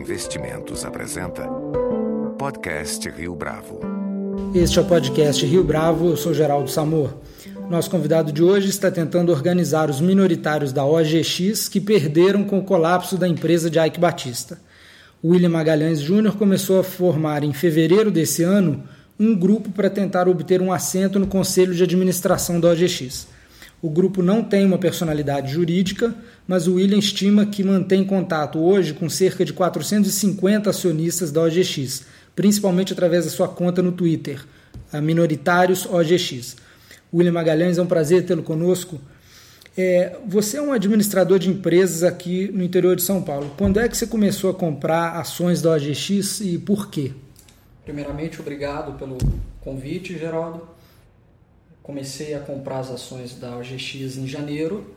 Investimentos apresenta Podcast Rio Bravo. Este é o podcast Rio Bravo, eu sou Geraldo Samor. Nosso convidado de hoje está tentando organizar os minoritários da OGX que perderam com o colapso da empresa de Ike Batista. William Magalhães Júnior começou a formar em fevereiro desse ano um grupo para tentar obter um assento no conselho de administração da OGX. O grupo não tem uma personalidade jurídica, mas o William estima que mantém contato hoje com cerca de 450 acionistas da OGX, principalmente através da sua conta no Twitter, a Minoritários OGX. William Magalhães, é um prazer tê-lo conosco. É, você é um administrador de empresas aqui no interior de São Paulo. Quando é que você começou a comprar ações da OGX e por quê? Primeiramente, obrigado pelo convite, Geraldo. Comecei a comprar as ações da OGX em janeiro.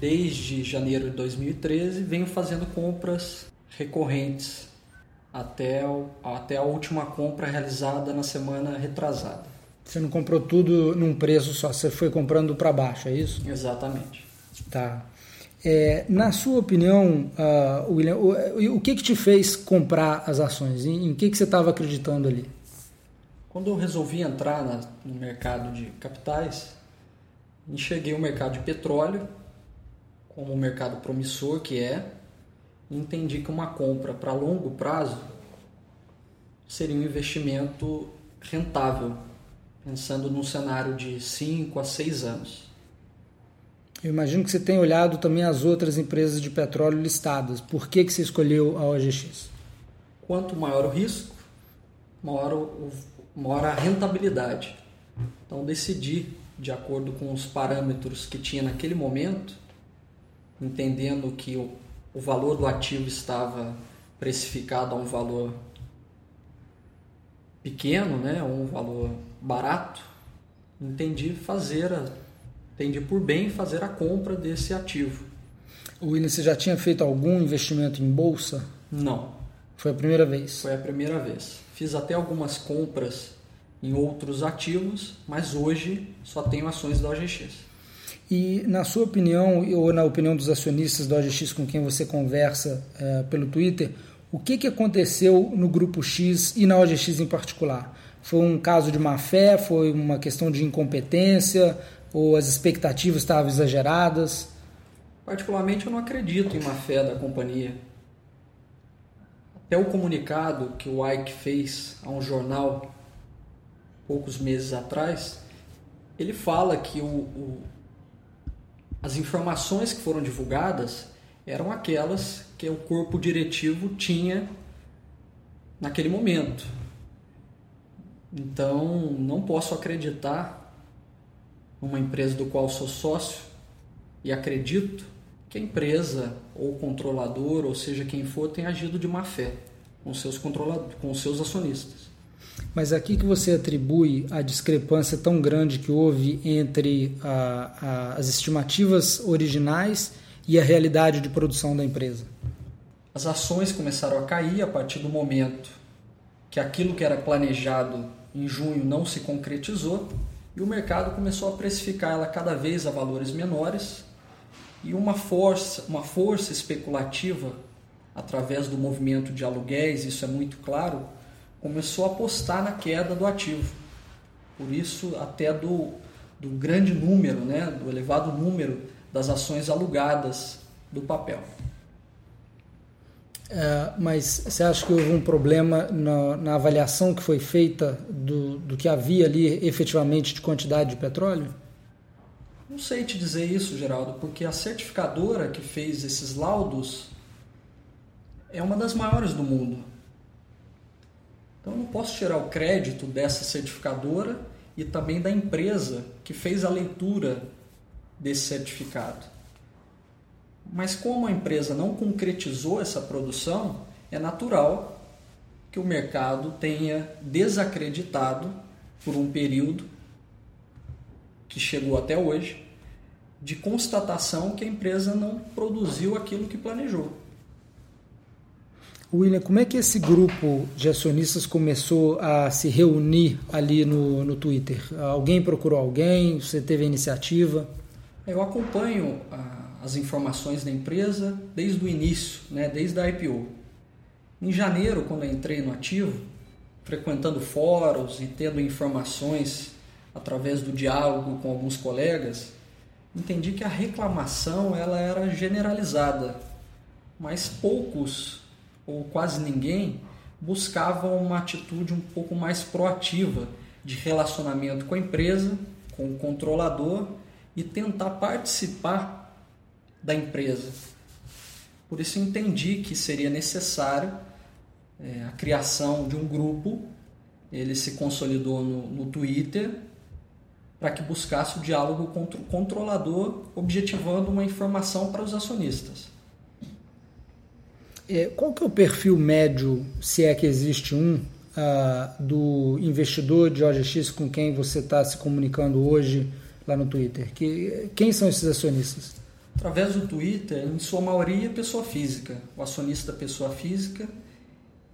Desde janeiro de 2013 venho fazendo compras recorrentes até, o, até a última compra realizada na semana retrasada. Você não comprou tudo num preço só, você foi comprando para baixo, é isso? Exatamente. Tá. É, na sua opinião, uh, William, o, o, que, que te fez comprar as ações? Em, em que, que você estava acreditando ali? Quando eu resolvi entrar na, no mercado de capitais, enxerguei o mercado de petróleo como um mercado promissor que é, e entendi que uma compra para longo prazo seria um investimento rentável, pensando num cenário de 5 a 6 anos. Eu imagino que você tem olhado também as outras empresas de petróleo listadas. Por que, que você escolheu a OGX? Quanto maior o risco, maior o, mora a rentabilidade. Então decidi, de acordo com os parâmetros que tinha naquele momento, entendendo que o, o valor do ativo estava precificado a um valor pequeno, né, um valor barato, entendi fazer a, entendi por bem fazer a compra desse ativo. William, você já tinha feito algum investimento em bolsa? Não. Foi a primeira vez? Foi a primeira vez. Fiz até algumas compras em outros ativos, mas hoje só tenho ações da OGX. E na sua opinião, ou na opinião dos acionistas da OGX com quem você conversa é, pelo Twitter, o que, que aconteceu no Grupo X e na OGX em particular? Foi um caso de má fé? Foi uma questão de incompetência? Ou as expectativas estavam exageradas? Particularmente, eu não acredito em má fé da companhia. Até o comunicado que o Ike fez a um jornal poucos meses atrás, ele fala que o, o, as informações que foram divulgadas eram aquelas que o corpo diretivo tinha naquele momento. Então, não posso acreditar numa empresa do qual sou sócio e acredito que a empresa ou controlador, ou seja quem for, tem agido de má fé com seus controladores, com seus acionistas. Mas aqui que você atribui a discrepância tão grande que houve entre a, a, as estimativas originais e a realidade de produção da empresa? As ações começaram a cair a partir do momento que aquilo que era planejado em junho não se concretizou e o mercado começou a precificar ela cada vez a valores menores e uma força, uma força especulativa através do movimento de aluguéis, isso é muito claro, começou a apostar na queda do ativo. Por isso, até do, do grande número, né, do elevado número das ações alugadas do papel. É, mas você acha que houve um problema na, na, avaliação que foi feita do, do que havia ali efetivamente de quantidade de petróleo? Não sei te dizer isso, Geraldo, porque a certificadora que fez esses laudos é uma das maiores do mundo. Então eu não posso tirar o crédito dessa certificadora e também da empresa que fez a leitura desse certificado. Mas como a empresa não concretizou essa produção, é natural que o mercado tenha desacreditado por um período que chegou até hoje de constatação que a empresa não produziu aquilo que planejou. William, como é que esse grupo de acionistas começou a se reunir ali no, no Twitter? Alguém procurou alguém? Você teve a iniciativa? Eu acompanho ah, as informações da empresa desde o início, né, desde a IPO. Em janeiro, quando entrei no ativo, frequentando fóruns e tendo informações através do diálogo com alguns colegas, entendi que a reclamação ela era generalizada, mas poucos ou quase ninguém buscavam uma atitude um pouco mais proativa de relacionamento com a empresa, com o controlador e tentar participar da empresa. Por isso entendi que seria necessário é, a criação de um grupo. Ele se consolidou no, no Twitter para que buscasse o diálogo com o controlador, objetivando uma informação para os acionistas. É, qual que é o perfil médio, se é que existe um, uh, do investidor de OGX com quem você está se comunicando hoje lá no Twitter? Que, quem são esses acionistas? Através do Twitter, em sua maioria, pessoa física. O acionista pessoa física,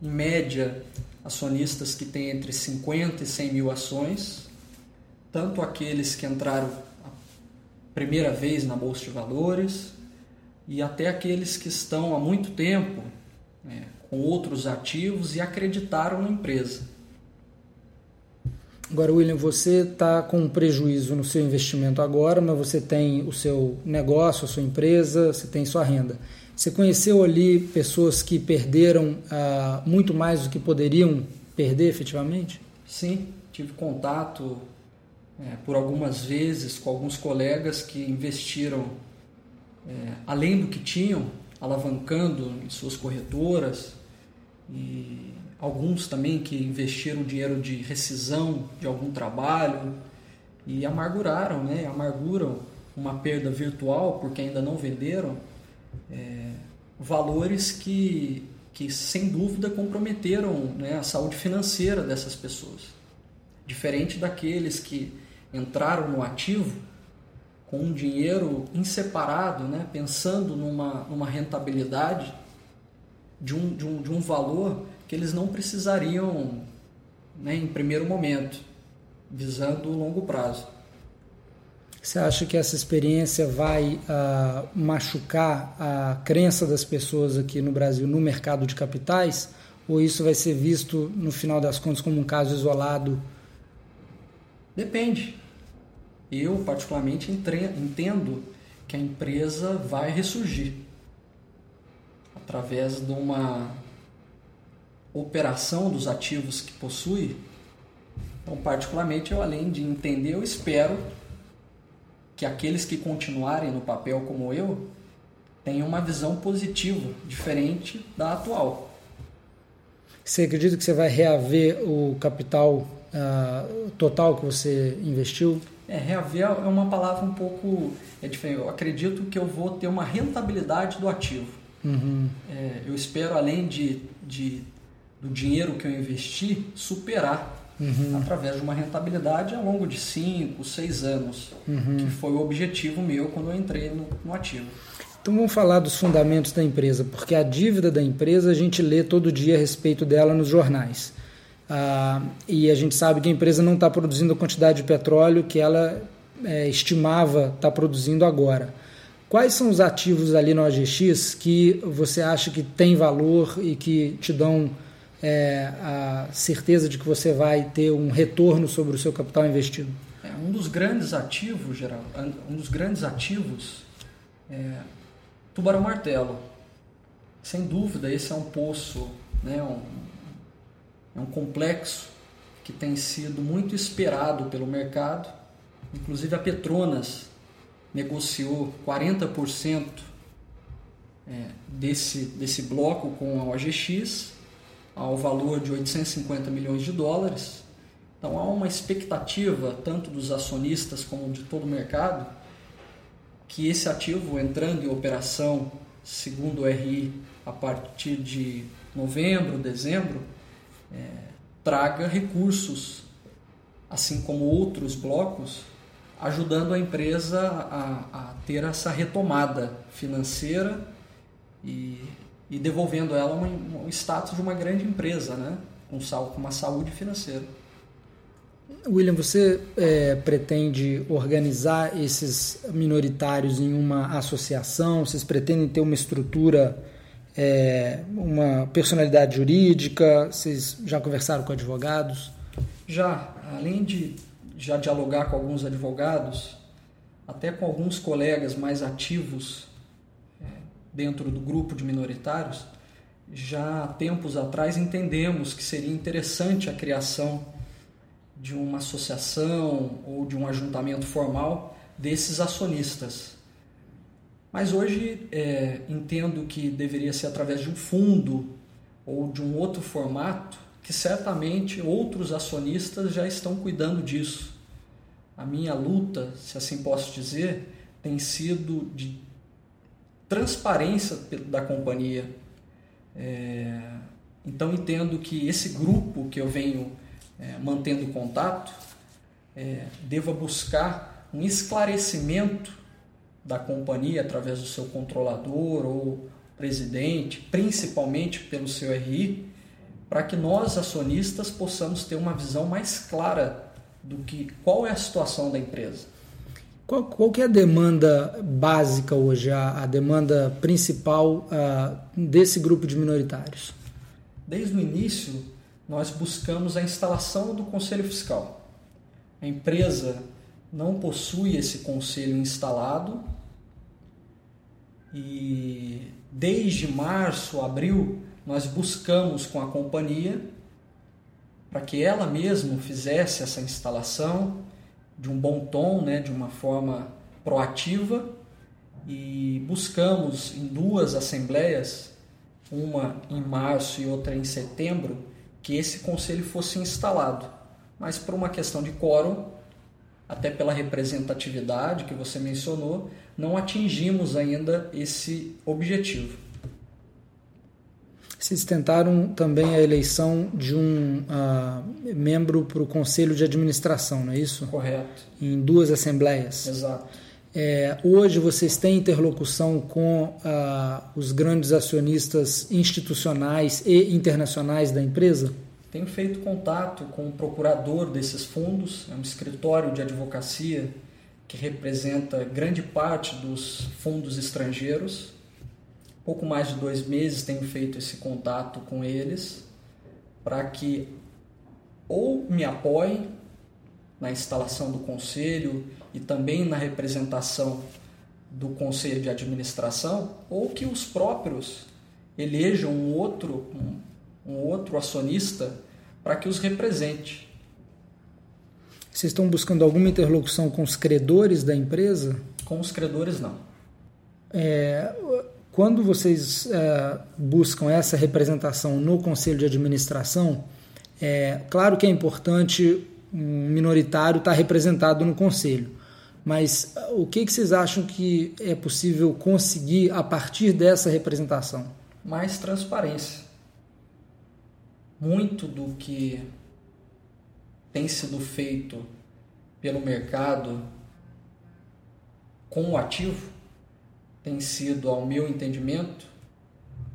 em média, acionistas que têm entre 50 e 100 mil ações, tanto aqueles que entraram a primeira vez na Bolsa de Valores, e até aqueles que estão há muito tempo né, com outros ativos e acreditaram na empresa. Agora, William, você está com um prejuízo no seu investimento agora, mas você tem o seu negócio, a sua empresa, você tem sua renda. Você conheceu ali pessoas que perderam ah, muito mais do que poderiam perder efetivamente? Sim, tive contato é, por algumas vezes com alguns colegas que investiram é, além do que tinham, alavancando em suas corretoras, e alguns também que investiram dinheiro de rescisão de algum trabalho e amarguraram, né? amarguram uma perda virtual porque ainda não venderam é, valores que, que sem dúvida comprometeram né, a saúde financeira dessas pessoas. Diferente daqueles que entraram no ativo com um dinheiro inseparado, né, pensando numa, numa rentabilidade de um, de, um, de um valor que eles não precisariam né, em primeiro momento, visando o longo prazo. Você acha que essa experiência vai uh, machucar a crença das pessoas aqui no Brasil no mercado de capitais? Ou isso vai ser visto, no final das contas, como um caso isolado? Depende. Eu, particularmente, entendo que a empresa vai ressurgir através de uma operação dos ativos que possui. Então, particularmente, eu, além de entender, eu espero que aqueles que continuarem no papel como eu tenham uma visão positiva, diferente da atual. Você acredita que você vai reaver o capital uh, total que você investiu? É, reaver é uma palavra um pouco é diferente. Eu acredito que eu vou ter uma rentabilidade do ativo. Uhum. É, eu espero, além de, de, do dinheiro que eu investi, superar uhum. através de uma rentabilidade ao longo de 5, 6 anos, uhum. que foi o objetivo meu quando eu entrei no, no ativo. Então vamos falar dos fundamentos da empresa, porque a dívida da empresa a gente lê todo dia a respeito dela nos jornais. Ah, e a gente sabe que a empresa não está produzindo a quantidade de petróleo que ela é, estimava estar tá produzindo agora. Quais são os ativos ali no OGX que você acha que tem valor e que te dão é, a certeza de que você vai ter um retorno sobre o seu capital investido? É, um dos grandes ativos, geral, um dos grandes ativos é Tubarão Martelo. Sem dúvida, esse é um poço, né, um, é um complexo que tem sido muito esperado pelo mercado. Inclusive a Petronas negociou 40% é, desse, desse bloco com a OGX ao valor de 850 milhões de dólares. Então há uma expectativa, tanto dos acionistas como de todo o mercado, que esse ativo entrando em operação, segundo o RI, a partir de novembro, dezembro, é, traga recursos, assim como outros blocos, ajudando a empresa a, a ter essa retomada financeira e, e devolvendo ela um, um, status de uma grande empresa, né? com, com uma saúde financeira. William, você é, pretende organizar esses minoritários em uma associação? Vocês pretendem ter uma estrutura é, uma personalidade jurídica? Vocês já conversaram com advogados? Já, além de já dialogar com alguns advogados, até com alguns colegas mais ativos é, dentro do grupo de minoritários, já há tempos atrás entendemos que seria interessante a criação de uma associação ou de um ajuntamento formal desses acionistas. Mas hoje é, entendo que deveria ser através de um fundo ou de um outro formato que certamente outros acionistas já estão cuidando disso. A minha luta, se assim posso dizer, tem sido de transparência da companhia. É, então entendo que esse grupo que eu venho é, mantendo contato é, deva buscar um esclarecimento da companhia através do seu controlador ou presidente, principalmente pelo seu RI, para que nós acionistas possamos ter uma visão mais clara do que qual é a situação da empresa. Qual, qual que é a demanda básica hoje, a, a demanda principal uh, desse grupo de minoritários? Desde o início, nós buscamos a instalação do conselho fiscal. A empresa não possui esse conselho instalado e desde março, abril, nós buscamos com a companhia para que ela mesma fizesse essa instalação de um bom tom, né, de uma forma proativa e buscamos em duas assembleias, uma em março e outra em setembro, que esse conselho fosse instalado. Mas por uma questão de quórum, até pela representatividade que você mencionou, não atingimos ainda esse objetivo. Vocês tentaram também a eleição de um uh, membro para o Conselho de Administração, não é isso? Correto. Em duas assembleias. Exato. É, hoje vocês têm interlocução com uh, os grandes acionistas institucionais e internacionais da empresa? Tenho feito contato com o procurador desses fundos, é um escritório de advocacia que representa grande parte dos fundos estrangeiros. Pouco mais de dois meses tenho feito esse contato com eles para que ou me apoiem na instalação do conselho e também na representação do conselho de administração, ou que os próprios elejam um outro, um outro acionista para que os represente. Vocês estão buscando alguma interlocução com os credores da empresa? Com os credores, não. É, quando vocês é, buscam essa representação no conselho de administração, é claro que é importante um minoritário estar representado no conselho, mas é, o que, que vocês acham que é possível conseguir a partir dessa representação? Mais transparência. Muito do que tem sido feito pelo mercado com o ativo tem sido, ao meu entendimento,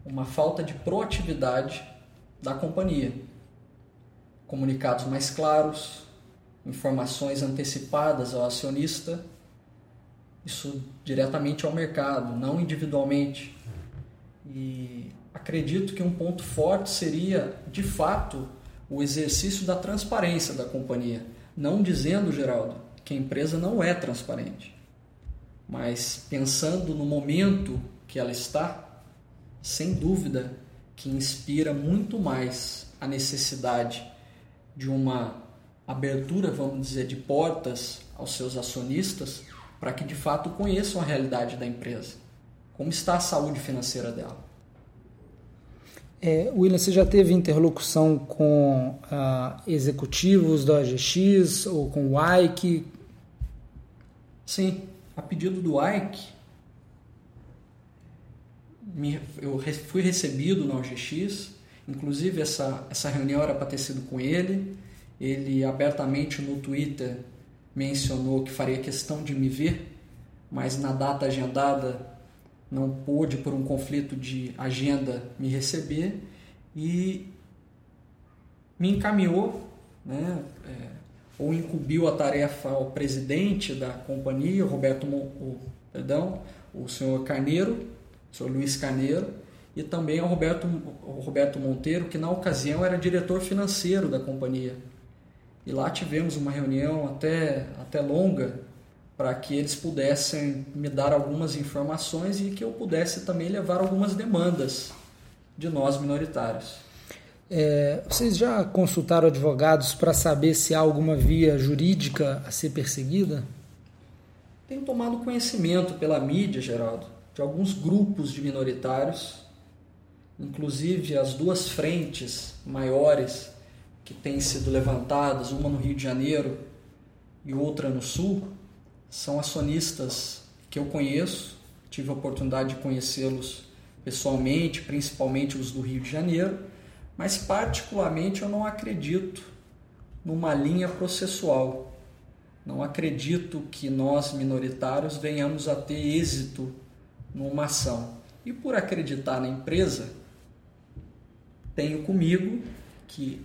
uma falta de proatividade da companhia. Comunicados mais claros, informações antecipadas ao acionista, isso diretamente ao mercado, não individualmente. E acredito que um ponto forte seria, de fato, o exercício da transparência da companhia. Não dizendo, Geraldo, que a empresa não é transparente mas pensando no momento que ela está, sem dúvida que inspira muito mais a necessidade de uma abertura, vamos dizer, de portas aos seus acionistas para que de fato conheçam a realidade da empresa. Como está a saúde financeira dela? É, William, você já teve interlocução com ah, executivos da OGX ou com o Ike? Sim, a pedido do Ike, eu fui recebido na OGX, inclusive essa, essa reunião era para ter sido com ele, ele abertamente no Twitter mencionou que faria questão de me ver, mas na data agendada não pôde, por um conflito de agenda, me receber e me encaminhou né, é, ou incumbiu a tarefa ao presidente da companhia, Roberto, o, perdão, o senhor Carneiro, o senhor Luiz Carneiro, e também ao Roberto, ao Roberto Monteiro, que na ocasião era diretor financeiro da companhia. E lá tivemos uma reunião até, até longa para que eles pudessem me dar algumas informações e que eu pudesse também levar algumas demandas de nós minoritários. É, vocês já consultaram advogados para saber se há alguma via jurídica a ser perseguida? Tenho tomado conhecimento pela mídia, Geraldo, de alguns grupos de minoritários, inclusive as duas frentes maiores que têm sido levantadas, uma no Rio de Janeiro e outra no Sul, são acionistas que eu conheço, tive a oportunidade de conhecê-los pessoalmente, principalmente os do Rio de Janeiro, mas particularmente eu não acredito numa linha processual. Não acredito que nós minoritários venhamos a ter êxito numa ação. E por acreditar na empresa, tenho comigo que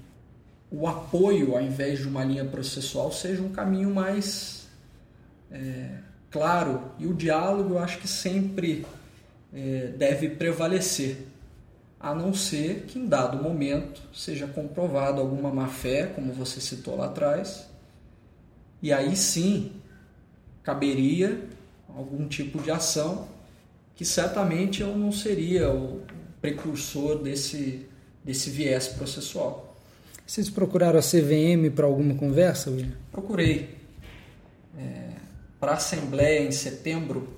o apoio, ao invés de uma linha processual, seja um caminho mais é, claro. E o diálogo eu acho que sempre é, deve prevalecer, a não ser que em dado momento seja comprovado alguma má-fé, como você citou lá atrás, e aí sim caberia algum tipo de ação que certamente eu não seria o precursor desse, desse viés processual. Vocês procuraram a CVM para alguma conversa, William? Procurei. É, para a Assembleia em setembro,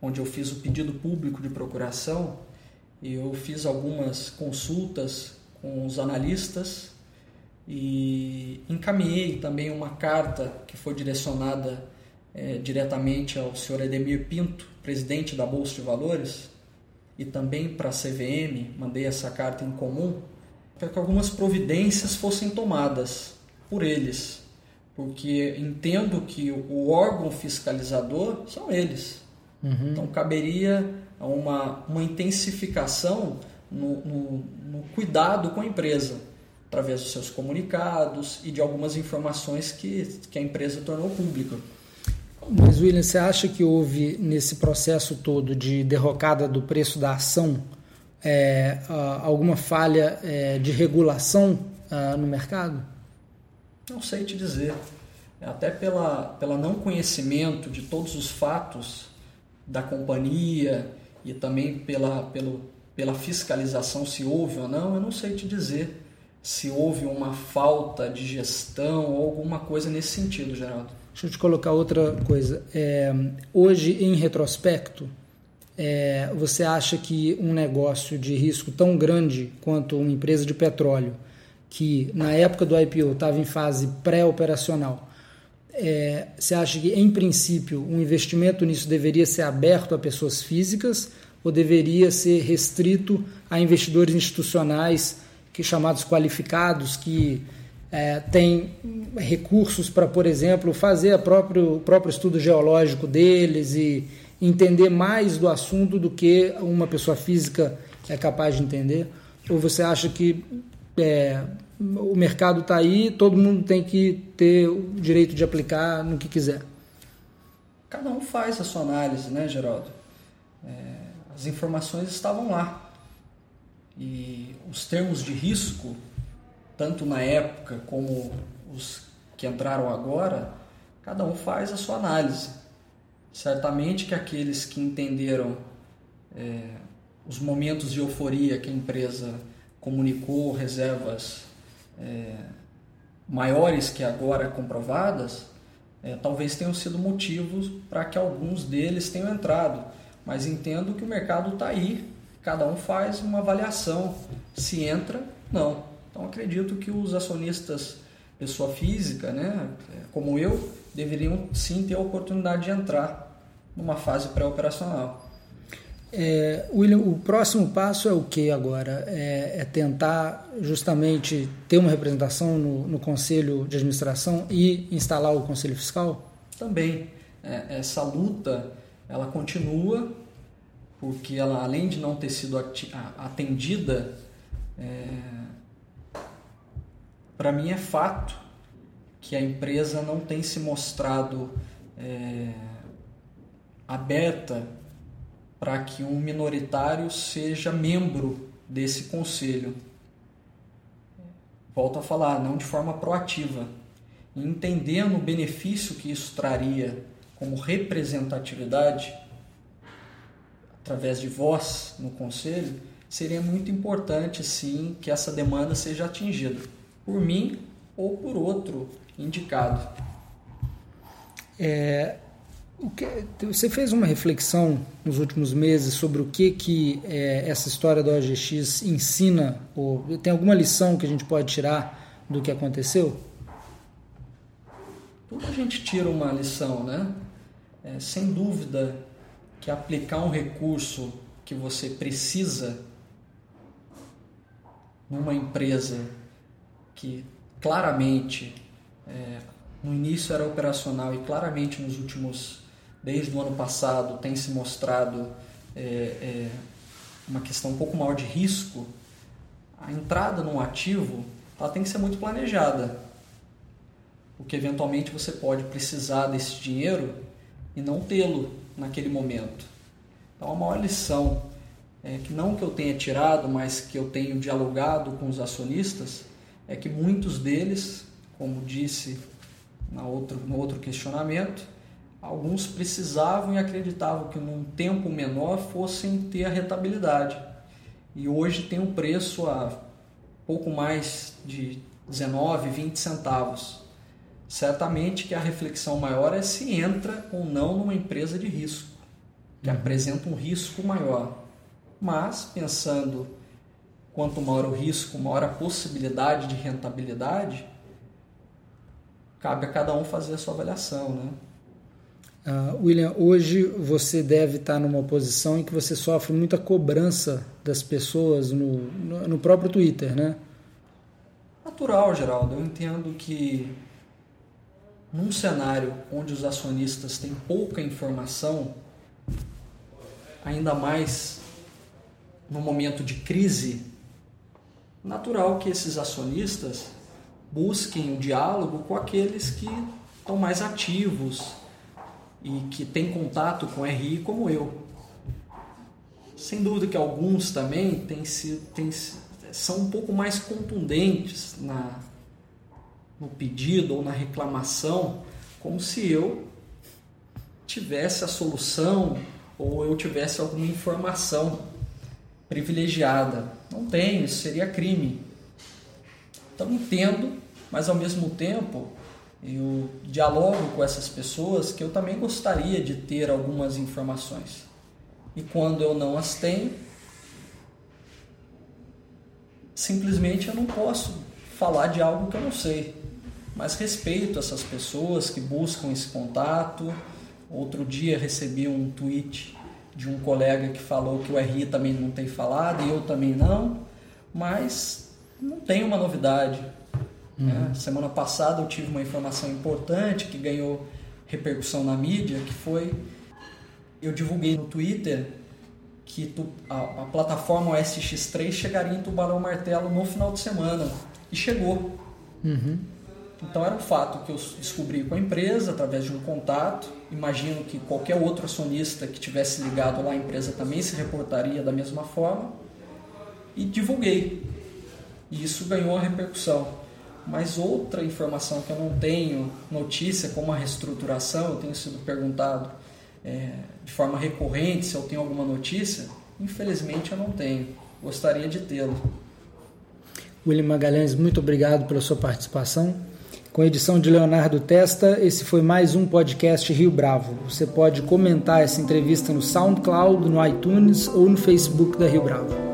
onde eu fiz o pedido público de procuração, eu fiz algumas consultas com os analistas e encaminhei também uma carta que foi direcionada é, diretamente ao senhor Edemir Pinto, presidente da Bolsa de Valores, e também para a CVM, mandei essa carta em comum, para que algumas providências fossem tomadas por eles, porque entendo que o órgão fiscalizador são eles. Uhum. Então caberia uma, uma intensificação no, no, no cuidado com a empresa através dos seus comunicados e de algumas informações que, que a empresa tornou pública. Mas, William, você acha que houve nesse processo todo de derrocada do preço da ação é, alguma falha é, de regulação uh, no mercado? Não sei te dizer. Até pela, pela não conhecimento de todos os fatos da companhia e também pela, pelo, pela fiscalização se houve ou não, eu não sei te dizer se houve uma falta de gestão ou alguma coisa nesse sentido, Geraldo. Deixa eu te colocar outra coisa. É, hoje, em retrospecto, é, você acha que um negócio de risco tão grande quanto uma empresa de petróleo, que na época do IPO estava em fase pré-operacional, é, você acha que, em princípio, um investimento nisso deveria ser aberto a pessoas físicas ou deveria ser restrito a investidores institucionais que chamados qualificados, que é, têm recursos para, por exemplo, fazer próprio, o próprio estudo geológico deles e entender mais do assunto do que uma pessoa física é capaz de entender? Ou você acha que é, o mercado está aí, todo mundo tem que ter o direito de aplicar no que quiser? Cada um faz a sua análise, né, Geraldo? É, as informações estavam lá. E os termos de risco, tanto na época como os que entraram agora, cada um faz a sua análise. Certamente que aqueles que entenderam é, os momentos de euforia que a empresa comunicou, reservas é, maiores que agora comprovadas, é, talvez tenham sido motivos para que alguns deles tenham entrado. Mas entendo que o mercado está aí cada um faz uma avaliação se entra, não. Então acredito que os acionistas, pessoa física, né, como eu, deveriam sim ter a oportunidade de entrar numa fase pré-operacional. É, William, o próximo passo é o que agora? É, é, tentar justamente ter uma representação no, no, Conselho de Administração e instalar o Conselho Fiscal? Também. É, essa luta ela continua porque ela, além de não ter sido atendida, é, para mim é fato que a empresa não tem se mostrado é, aberta para que um minoritário seja membro desse conselho. Volto a falar, não de forma proativa. Entendendo o benefício que isso traria como representatividade, através de voz no conselho, seria muito importante sim que essa demanda seja atingida por mim ou por outro indicado. É, que, você fez uma reflexão nos últimos meses sobre o que, que é, essa história do OGX ensina? Ou tem alguma lição que a gente pode tirar do que aconteceu? Tudo a gente tira uma lição, né? É, sem dúvida que aplicar um recurso que você precisa numa empresa que claramente é, no início era operacional e claramente nos últimos, desde o ano passado, tem se mostrado é, é, uma questão um pouco maior de risco, a entrada num ativo ela tem que ser muito planejada. Porque eventualmente você pode precisar desse dinheiro e não tê-lo naquele momento. Então a maior lição é que não que eu tenha tirado, mas que eu tenho dialogado com os acionistas, é que muitos deles, como disse na outro, no outro questionamento, alguns precisavam e acreditavam que num tempo menor fossem ter a rentabilidade. E hoje tem um preço a pouco mais de 19, 20 centavos. Certamente que a reflexão maior é se entra ou não numa empresa de risco, que uhum. apresenta um risco maior. Mas, pensando quanto maior o risco, maior a possibilidade de rentabilidade, cabe a cada um fazer a sua avaliação, né? Uh, William, hoje você deve estar numa posição em que você sofre muita cobrança das pessoas no, no, no próprio Twitter, né? Natural, Geraldo. Eu entendo que num cenário onde os acionistas têm pouca informação, ainda mais no momento de crise, natural que esses acionistas busquem o diálogo com aqueles que estão mais ativos e que têm contato com RI como eu. Sem dúvida que alguns também têm, têm, são um pouco mais contundentes na, no pedido ou na reclamação, como se eu tivesse a solução ou eu tivesse alguma informação privilegiada. Não tenho, isso seria crime. Então entendo, mas ao mesmo tempo eu dialogo com essas pessoas que eu também gostaria de ter algumas informações. E quando eu não as tenho, simplesmente eu não posso falar de algo que eu não sei mas respeito essas pessoas que buscam esse contato. Outro dia recebi um tweet de um colega que falou que o RI também não tem falado e eu também não, mas não tem uma novidade. Uhum. Né? Semana passada eu tive uma informação importante que ganhou repercussão na mídia, que foi eu divulguei no Twitter que tu, a, a plataforma OSX3 chegaria em Tubarão Martelo no final de semana e chegou. Uhum. Então era um fato que eu descobri com a empresa através de um contato. Imagino que qualquer outro acionista que tivesse ligado lá à empresa também se reportaria da mesma forma. E divulguei. E isso ganhou a repercussão. Mas outra informação que eu não tenho notícia, como a reestruturação, eu tenho sido perguntado é, de forma recorrente se eu tenho alguma notícia. Infelizmente eu não tenho. Gostaria de tê-lo. William Magalhães, muito obrigado pela sua participação. Com a edição de Leonardo Testa, esse foi mais um podcast Rio Bravo. Você pode comentar essa entrevista no SoundCloud, no iTunes ou no Facebook da Rio Bravo.